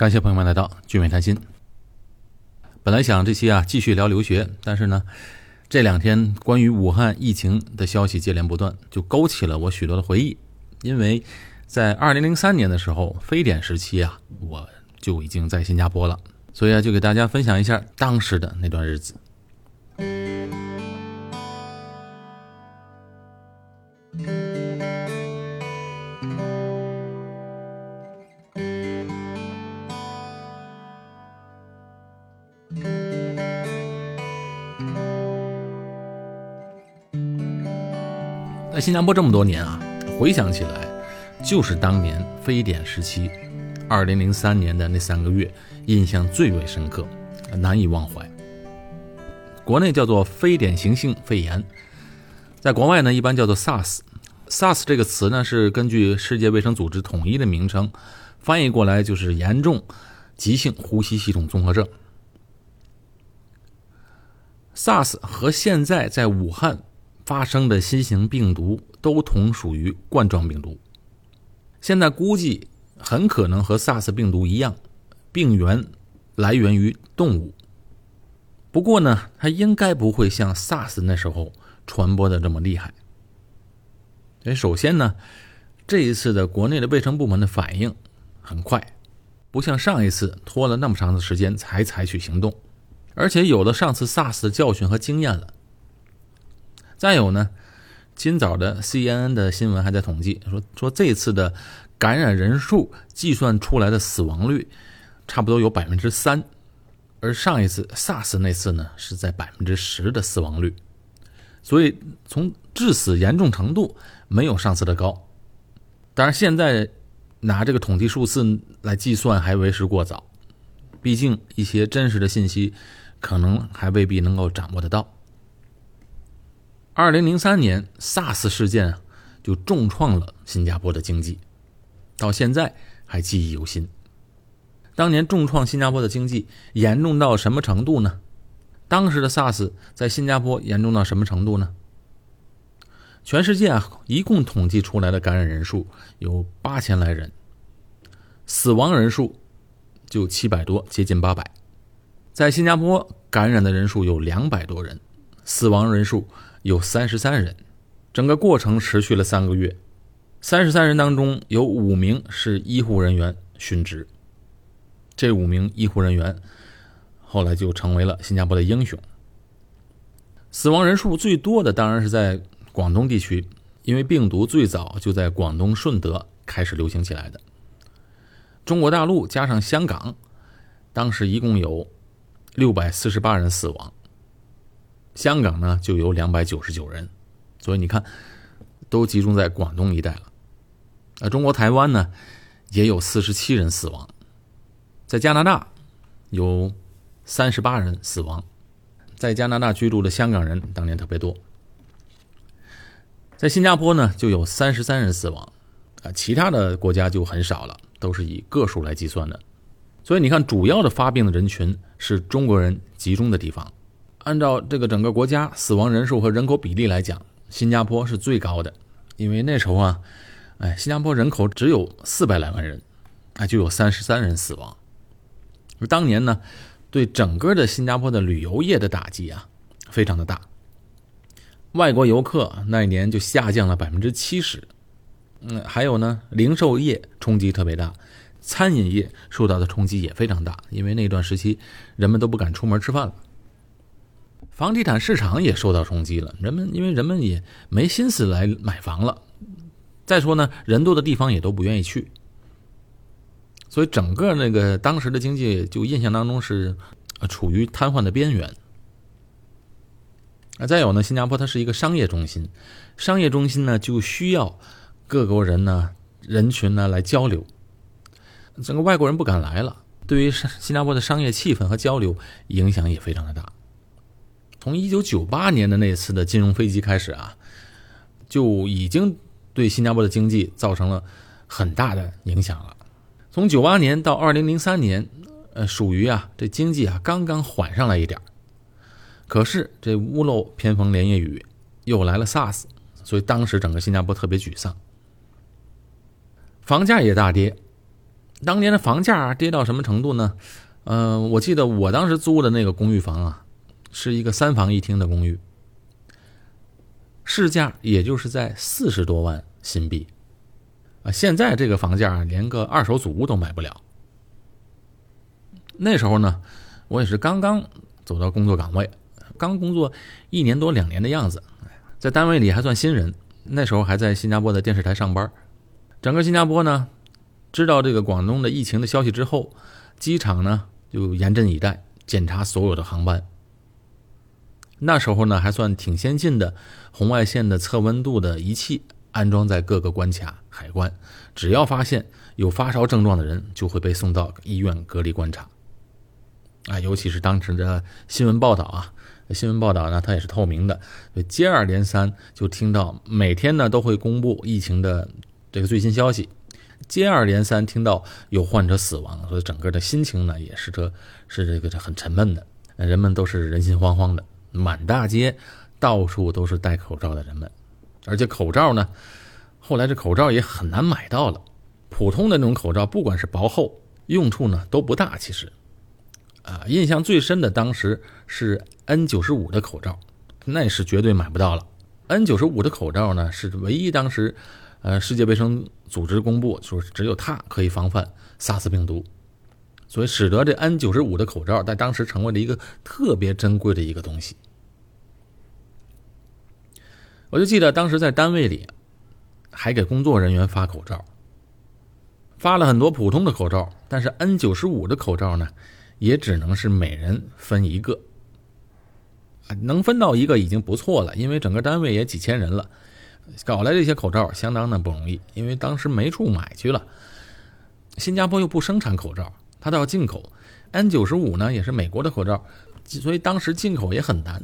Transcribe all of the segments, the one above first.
感谢朋友们来到聚美谈心。本来想这期啊继续聊留学，但是呢，这两天关于武汉疫情的消息接连不断，就勾起了我许多的回忆。因为在二零零三年的时候，非典时期啊，我就已经在新加坡了，所以啊，就给大家分享一下当时的那段日子。在新加坡这么多年啊，回想起来，就是当年非典时期，二零零三年的那三个月，印象最为深刻，难以忘怀。国内叫做非典型性肺炎，在国外呢一般叫做 SARS。SARS 这个词呢是根据世界卫生组织统一的名称，翻译过来就是严重急性呼吸系统综合症。SARS 和现在在武汉发生的新型病毒都同属于冠状病毒，现在估计很可能和 SARS 病毒一样，病源来源于动物。不过呢，它应该不会像 SARS 那时候传播的这么厉害。哎，首先呢，这一次的国内的卫生部门的反应很快，不像上一次拖了那么长的时间才采取行动，而且有了上次 SARS 的教训和经验了。再有呢，今早的 CNN 的新闻还在统计说说这次的感染人数计算出来的死亡率差不多有百分之三。而上一次 SARS 那次呢，是在百分之十的死亡率，所以从致死严重程度没有上次的高。当然，现在拿这个统计数字来计算还为时过早，毕竟一些真实的信息可能还未必能够掌握得到。二零零三年 SARS 事件就重创了新加坡的经济，到现在还记忆犹新。当年重创新加坡的经济严重到什么程度呢？当时的 SARS 在新加坡严重到什么程度呢？全世界啊，一共统计出来的感染人数有八千来人，死亡人数就七百多，接近八百。在新加坡感染的人数有两百多人，死亡人数有三十三人。整个过程持续了三个月，三十三人当中有五名是医护人员殉职。这五名医护人员后来就成为了新加坡的英雄。死亡人数最多的当然是在广东地区，因为病毒最早就在广东顺德开始流行起来的。中国大陆加上香港，当时一共有六百四十八人死亡，香港呢就有两百九十九人，所以你看，都集中在广东一带了。而中国台湾呢也有四十七人死亡。在加拿大，有三十八人死亡。在加拿大居住的香港人当年特别多。在新加坡呢，就有三十三人死亡，啊，其他的国家就很少了，都是以个数来计算的。所以你看，主要的发病的人群是中国人集中的地方。按照这个整个国家死亡人数和人口比例来讲，新加坡是最高的，因为那时候啊，哎，新加坡人口只有四百来万人，啊，就有三十三人死亡。当年呢，对整个的新加坡的旅游业的打击啊，非常的大。外国游客那一年就下降了百分之七十。嗯，还有呢，零售业冲击特别大，餐饮业受到的冲击也非常大，因为那段时期人们都不敢出门吃饭了。房地产市场也受到冲击了，人们因为人们也没心思来买房了。再说呢，人多的地方也都不愿意去。所以整个那个当时的经济就印象当中是，处于瘫痪的边缘。啊，再有呢，新加坡它是一个商业中心，商业中心呢就需要各国人呢人群呢来交流，整个外国人不敢来了，对于新加坡的商业气氛和交流影响也非常的大。从一九九八年的那次的金融危机开始啊，就已经对新加坡的经济造成了很大的影响了。从九八年到二零零三年，呃，属于啊，这经济啊刚刚缓上来一点可是这屋漏偏逢连夜雨，又来了 SARS，所以当时整个新加坡特别沮丧，房价也大跌，当年的房价跌到什么程度呢？嗯，我记得我当时租的那个公寓房啊，是一个三房一厅的公寓，市价也就是在四十多万新币，啊，现在这个房价连个二手祖屋都买不了。那时候呢，我也是刚刚走到工作岗位，刚工作一年多两年的样子，在单位里还算新人。那时候还在新加坡的电视台上班，整个新加坡呢，知道这个广东的疫情的消息之后，机场呢就严阵以待，检查所有的航班。那时候呢还算挺先进的，红外线的测温度的仪器安装在各个关卡海关，只要发现有发烧症状的人，就会被送到医院隔离观察。啊，尤其是当时的新闻报道啊。新闻报道呢，它也是透明的，接二连三就听到每天呢都会公布疫情的这个最新消息，接二连三听到有患者死亡，所以整个的心情呢也是这是这个很沉闷的，人们都是人心惶惶的，满大街到处都是戴口罩的人们，而且口罩呢，后来这口罩也很难买到了，普通的那种口罩，不管是薄厚，用处呢都不大，其实。啊，印象最深的当时是 N95 的口罩，那是绝对买不到了。N95 的口罩呢，是唯一当时，呃，世界卫生组织公布说只有它可以防范 SARS 病毒，所以使得这 N95 的口罩在当时成为了一个特别珍贵的一个东西。我就记得当时在单位里，还给工作人员发口罩，发了很多普通的口罩，但是 N95 的口罩呢？也只能是每人分一个，能分到一个已经不错了，因为整个单位也几千人了，搞来这些口罩相当的不容易，因为当时没处买去了。新加坡又不生产口罩，它都要进口。N95 呢也是美国的口罩，所以当时进口也很难，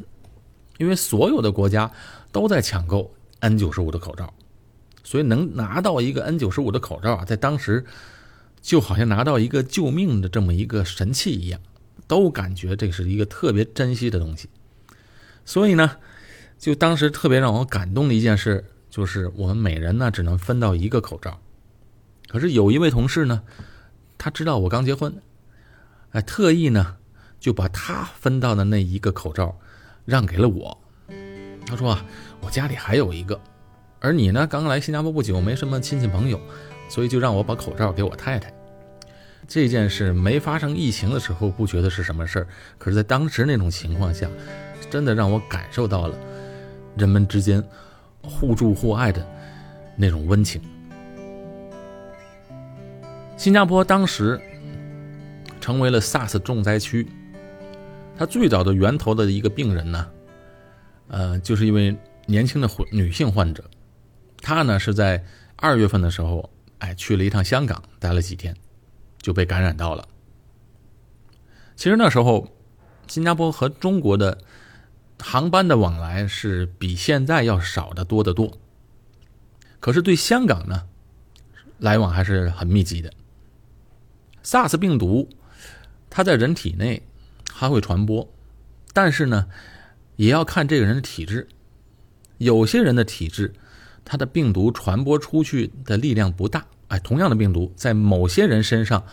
因为所有的国家都在抢购 N95 的口罩，所以能拿到一个 N95 的口罩啊，在当时。就好像拿到一个救命的这么一个神器一样，都感觉这是一个特别珍惜的东西。所以呢，就当时特别让我感动的一件事，就是我们每人呢只能分到一个口罩。可是有一位同事呢，他知道我刚结婚，哎，特意呢就把他分到的那一个口罩让给了我。他说啊，我家里还有一个，而你呢刚来新加坡不久，没什么亲戚朋友，所以就让我把口罩给我太太。这件事没发生疫情的时候不觉得是什么事儿，可是，在当时那种情况下，真的让我感受到了人们之间互助互爱的那种温情。新加坡当时成为了 SARS 重灾区，它最早的源头的一个病人呢，呃，就是一位年轻的女性患者，她呢是在二月份的时候，哎，去了一趟香港，待了几天。就被感染到了。其实那时候，新加坡和中国的航班的往来是比现在要少的多得多。可是对香港呢，来往还是很密集的。SARS 病毒，它在人体内还会传播，但是呢，也要看这个人的体质。有些人的体质，他的病毒传播出去的力量不大。哎，同样的病毒在某些人身上，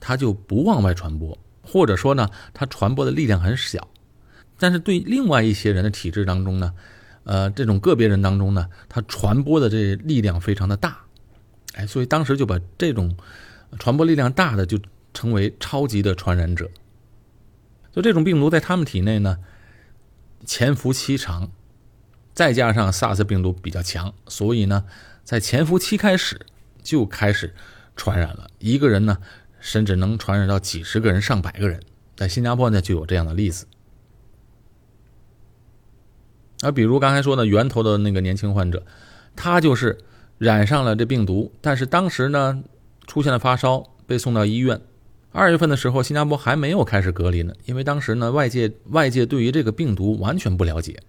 它就不往外传播，或者说呢，它传播的力量很小。但是对另外一些人的体质当中呢，呃，这种个别人当中呢，它传播的这力量非常的大。哎，所以当时就把这种传播力量大的就成为超级的传染者。就这种病毒在他们体内呢，潜伏期长，再加上 SARS 病毒比较强，所以呢，在潜伏期开始。就开始传染了，一个人呢，甚至能传染到几十个人、上百个人。在新加坡呢，就有这样的例子。啊，比如刚才说的源头的那个年轻患者，他就是染上了这病毒，但是当时呢，出现了发烧，被送到医院。二月份的时候，新加坡还没有开始隔离呢，因为当时呢，外界外界对于这个病毒完全不了解。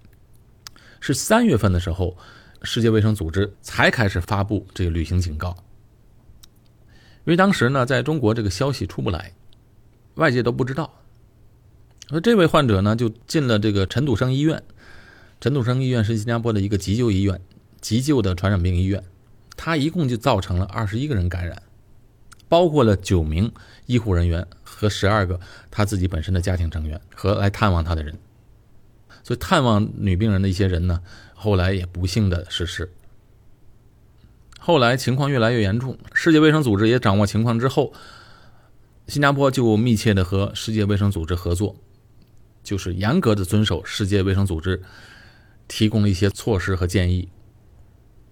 是三月份的时候。世界卫生组织才开始发布这个旅行警告，因为当时呢，在中国这个消息出不来，外界都不知道。说这位患者呢，就进了这个陈笃生医院。陈笃生医院是新加坡的一个急救医院，急救的传染病医院。他一共就造成了二十一个人感染，包括了九名医护人员和十二个他自己本身的家庭成员和来探望他的人。所以探望女病人的一些人呢，后来也不幸的逝世。后来情况越来越严重，世界卫生组织也掌握情况之后，新加坡就密切的和世界卫生组织合作，就是严格的遵守世界卫生组织提供的一些措施和建议。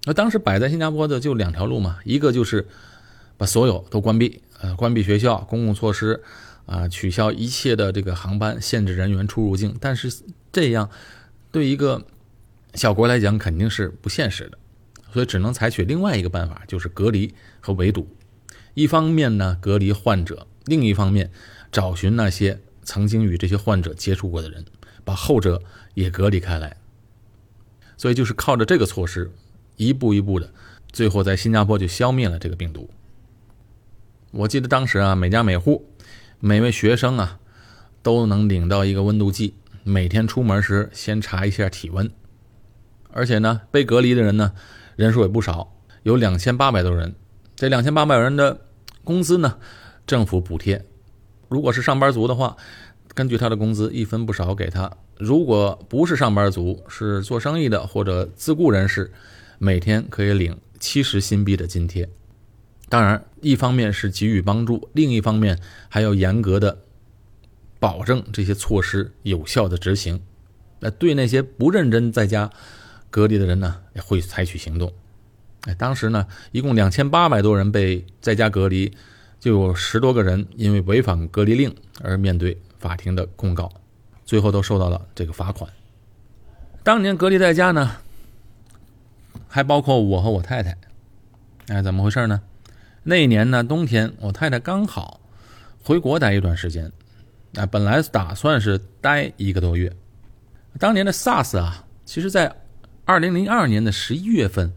那当时摆在新加坡的就两条路嘛，一个就是把所有都关闭，呃，关闭学校、公共措施，啊，取消一切的这个航班，限制人员出入境。但是这样对一个小国来讲肯定是不现实的，所以只能采取另外一个办法，就是隔离和围堵。一方面呢，隔离患者；另一方面，找寻那些曾经与这些患者接触过的人，把后者也隔离开来。所以就是靠着这个措施。一步一步的，最后在新加坡就消灭了这个病毒。我记得当时啊，每家每户、每位学生啊，都能领到一个温度计，每天出门时先查一下体温。而且呢，被隔离的人呢，人数也不少，有两千八百多人。这两千八百人的工资呢，政府补贴。如果是上班族的话，根据他的工资一分不少给他；如果不是上班族，是做生意的或者自雇人士。每天可以领七十新币的津贴，当然，一方面是给予帮助，另一方面还要严格的保证这些措施有效的执行。那对那些不认真在家隔离的人呢，也会采取行动。哎，当时呢，一共两千八百多人被在家隔离，就有十多个人因为违反隔离令而面对法庭的控告，最后都受到了这个罚款。当年隔离在家呢。还包括我和我太太，哎，怎么回事呢？那一年呢，冬天，我太太刚好回国待一段时间，啊，本来打算是待一个多月。当年的 SARS 啊，其实在二零零二年的十一月份，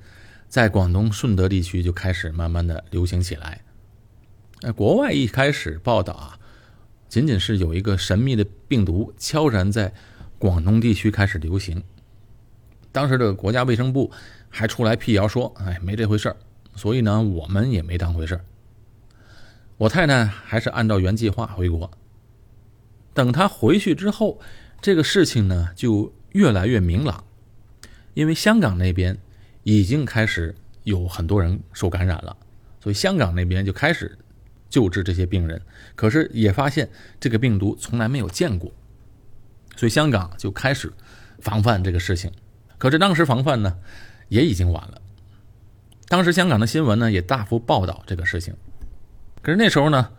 在广东顺德地区就开始慢慢的流行起来。哎，国外一开始报道啊，仅仅是有一个神秘的病毒悄然在广东地区开始流行。当时的国家卫生部。还出来辟谣说：“哎，没这回事儿。”所以呢，我们也没当回事儿。我太太还是按照原计划回国。等她回去之后，这个事情呢就越来越明朗，因为香港那边已经开始有很多人受感染了，所以香港那边就开始救治这些病人。可是也发现这个病毒从来没有见过，所以香港就开始防范这个事情。可是当时防范呢？也已经晚了。当时香港的新闻呢也大幅报道这个事情，可是那时候呢，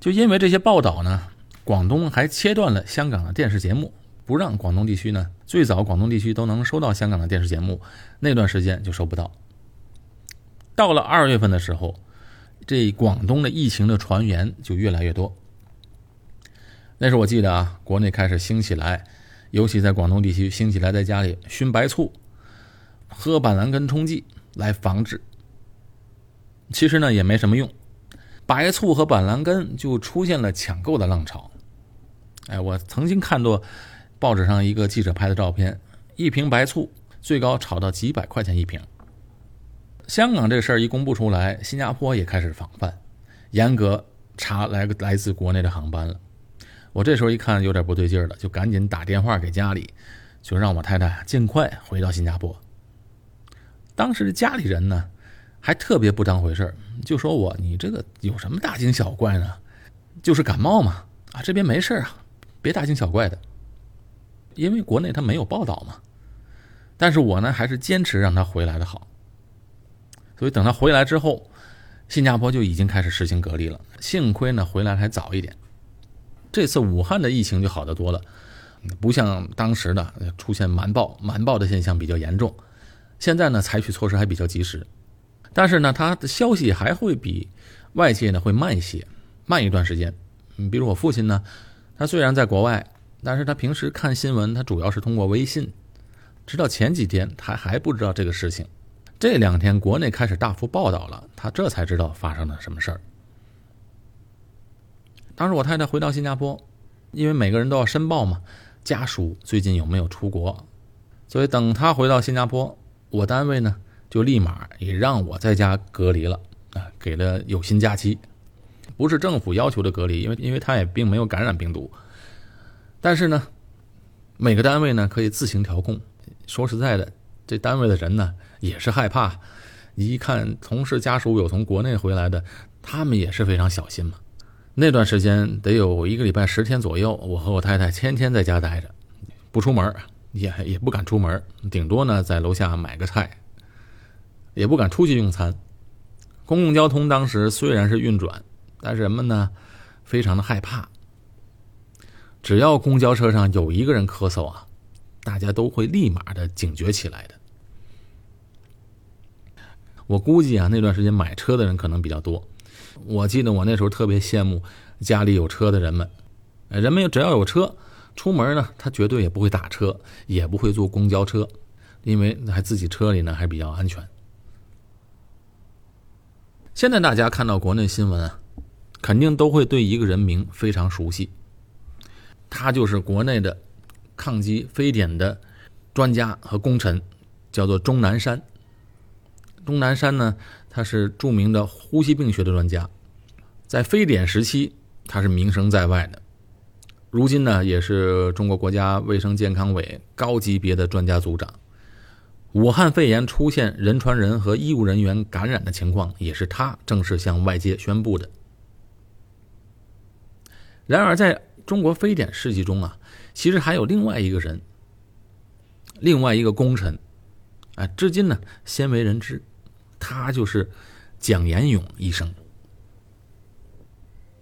就因为这些报道呢，广东还切断了香港的电视节目，不让广东地区呢最早广东地区都能收到香港的电视节目，那段时间就收不到。到了二月份的时候，这广东的疫情的传言就越来越多。那时候我记得啊，国内开始兴起来，尤其在广东地区兴起来，在家里熏白醋。喝板蓝根冲剂来防治，其实呢也没什么用，白醋和板蓝根就出现了抢购的浪潮。哎，我曾经看到报纸上一个记者拍的照片，一瓶白醋最高炒到几百块钱一瓶。香港这事儿一公布出来，新加坡也开始防范，严格查来个来自国内的航班了。我这时候一看有点不对劲儿了，就赶紧打电话给家里，就让我太太尽快回到新加坡。当时的家里人呢，还特别不当回事就说我你这个有什么大惊小怪呢？就是感冒嘛，啊这边没事啊，别大惊小怪的。因为国内他没有报道嘛，但是我呢还是坚持让他回来的好。所以等他回来之后，新加坡就已经开始实行隔离了。幸亏呢回来还早一点，这次武汉的疫情就好得多了，不像当时的出现瞒报瞒报的现象比较严重。现在呢，采取措施还比较及时，但是呢，他的消息还会比外界呢会慢一些，慢一段时间。嗯，比如我父亲呢，他虽然在国外，但是他平时看新闻，他主要是通过微信。直到前几天，他还不知道这个事情。这两天国内开始大幅报道了，他这才知道发生了什么事儿。当时我太太回到新加坡，因为每个人都要申报嘛，家属最近有没有出国，所以等他回到新加坡。我单位呢，就立马也让我在家隔离了啊，给了有薪假期。不是政府要求的隔离，因为因为他也并没有感染病毒。但是呢，每个单位呢可以自行调控。说实在的，这单位的人呢也是害怕。一看同事家属有从国内回来的，他们也是非常小心嘛。那段时间得有一个礼拜十天左右，我和我太太天天在家待着，不出门，也也不敢出门，顶多呢在楼下买个菜，也不敢出去用餐。公共交通当时虽然是运转，但是人们呢非常的害怕。只要公交车上有一个人咳嗽啊，大家都会立马的警觉起来的。我估计啊，那段时间买车的人可能比较多。我记得我那时候特别羡慕家里有车的人们，人们只要有车，出门呢，他绝对也不会打车，也不会坐公交车，因为还自己车里呢还比较安全。现在大家看到国内新闻啊，肯定都会对一个人名非常熟悉，他就是国内的抗击非典的专家和功臣，叫做钟南山。钟南山呢，他是著名的呼吸病学的专家，在非典时期他是名声在外的。如今呢，也是中国国家卫生健康委高级别的专家组长。武汉肺炎出现人传人和医务人员感染的情况，也是他正式向外界宣布的。然而，在中国非典事迹中啊，其实还有另外一个人，另外一个功臣，啊，至今呢鲜为人知。他就是蒋延勇医生，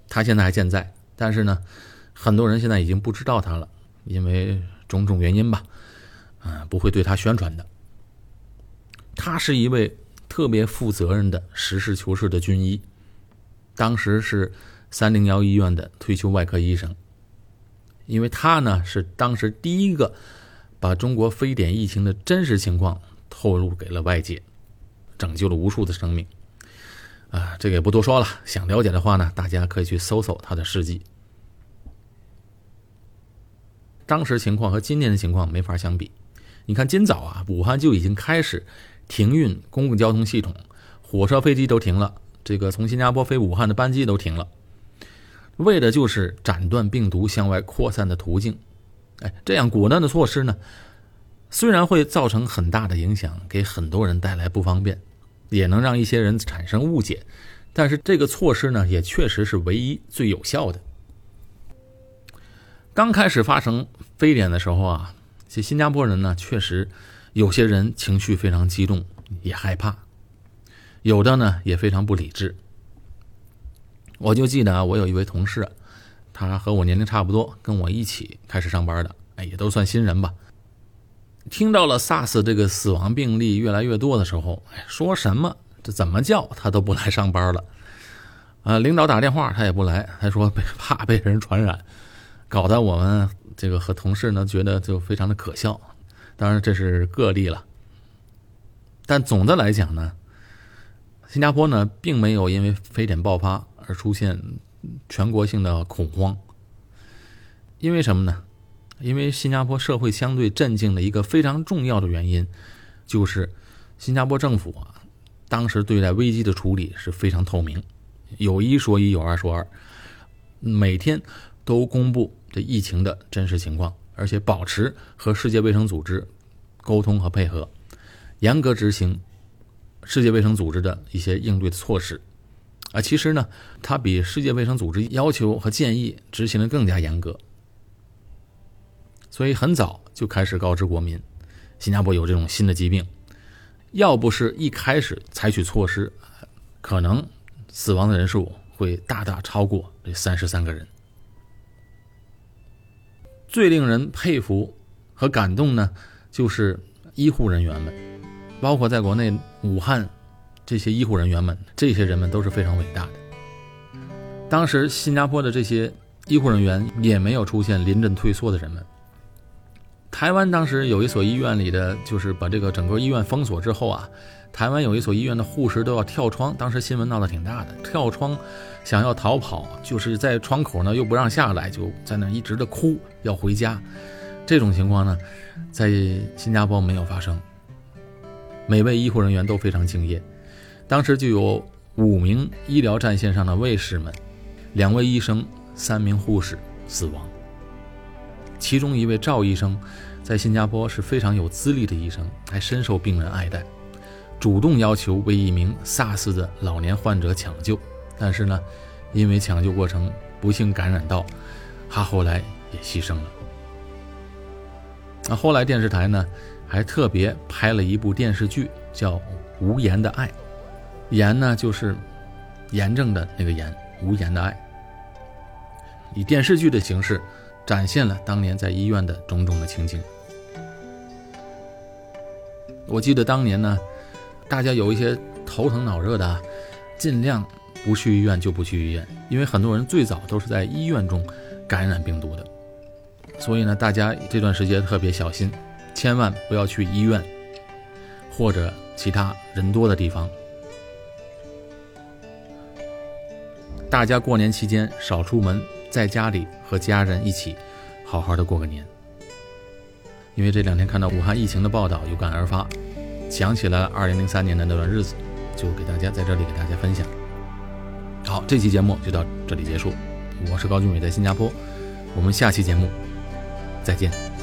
他现在还健在，但是呢，很多人现在已经不知道他了，因为种种原因吧，嗯，不会对他宣传的。他是一位特别负责任的实事求是的军医，当时是三零幺医院的退休外科医生，因为他呢是当时第一个把中国非典疫情的真实情况透露给了外界。拯救了无数的生命，啊，这个也不多说了。想了解的话呢，大家可以去搜搜他的事迹。当时情况和今天的情况没法相比。你看，今早啊，武汉就已经开始停运公共交通系统，火车、飞机都停了，这个从新加坡飞武汉的班机都停了，为的就是斩断病毒向外扩散的途径。哎，这样果断的措施呢？虽然会造成很大的影响，给很多人带来不方便，也能让一些人产生误解，但是这个措施呢，也确实是唯一最有效的。刚开始发生非典的时候啊，这新加坡人呢，确实有些人情绪非常激动，也害怕，有的呢也非常不理智。我就记得啊，我有一位同事，他和我年龄差不多，跟我一起开始上班的，哎，也都算新人吧。听到了 SARS 这个死亡病例越来越多的时候，哎，说什么这怎么叫他都不来上班了，啊，领导打电话他也不来，他说怕被人传染，搞得我们这个和同事呢觉得就非常的可笑。当然这是个例了，但总的来讲呢，新加坡呢并没有因为非典爆发而出现全国性的恐慌，因为什么呢？因为新加坡社会相对镇静的一个非常重要的原因，就是新加坡政府啊，当时对待危机的处理是非常透明，有一说一，有二说二，每天都公布这疫情的真实情况，而且保持和世界卫生组织沟通和配合，严格执行世界卫生组织的一些应对的措施。啊，其实呢，它比世界卫生组织要求和建议执行的更加严格。所以很早就开始告知国民，新加坡有这种新的疾病，要不是一开始采取措施，可能死亡的人数会大大超过这三十三个人。最令人佩服和感动呢，就是医护人员们，包括在国内武汉这些医护人员们，这些人们都是非常伟大的。当时新加坡的这些医护人员也没有出现临阵退缩的人们。台湾当时有一所医院里的，就是把这个整个医院封锁之后啊，台湾有一所医院的护士都要跳窗，当时新闻闹得挺大的，跳窗想要逃跑，就是在窗口呢又不让下来，就在那一直的哭要回家。这种情况呢，在新加坡没有发生，每位医护人员都非常敬业。当时就有五名医疗战线上的卫士们两位医生、三名护士死亡。其中一位赵医生，在新加坡是非常有资历的医生，还深受病人爱戴，主动要求为一名 SARS 的老年患者抢救。但是呢，因为抢救过程不幸感染到，他后来也牺牲了。那后来电视台呢，还特别拍了一部电视剧，叫《无言的爱》，言呢就是炎症的那个炎，无言的爱，以电视剧的形式展现了当年在医院的种种的情景。我记得当年呢，大家有一些头疼脑热的，尽量。不去医院就不去医院，因为很多人最早都是在医院中感染病毒的，所以呢，大家这段时间特别小心，千万不要去医院或者其他人多的地方。大家过年期间少出门，在家里和家人一起好好的过个年。因为这两天看到武汉疫情的报道，有感而发，想起了二零零三年的那段日子，就给大家在这里给大家分享。好，这期节目就到这里结束。我是高俊伟，在新加坡。我们下期节目再见。